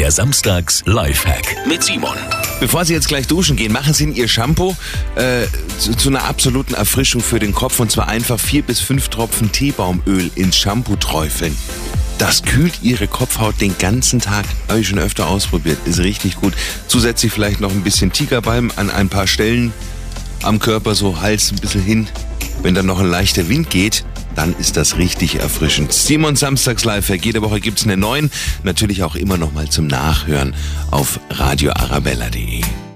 Der Samstags Lifehack mit Simon. Bevor Sie jetzt gleich duschen gehen, machen Sie in Ihr Shampoo äh, zu, zu einer absoluten Erfrischung für den Kopf und zwar einfach vier bis fünf Tropfen Teebaumöl ins Shampoo träufeln. Das kühlt Ihre Kopfhaut den ganzen Tag. Habe ich schon öfter ausprobiert. Ist richtig gut. Zusätzlich vielleicht noch ein bisschen Tigerbalm an ein paar Stellen am Körper, so Hals ein bisschen hin. Wenn dann noch ein leichter Wind geht, dann ist das richtig erfrischend. Simon Samstags Live, jede Woche gibt's einen neuen, natürlich auch immer noch mal zum Nachhören auf radioarabella.de.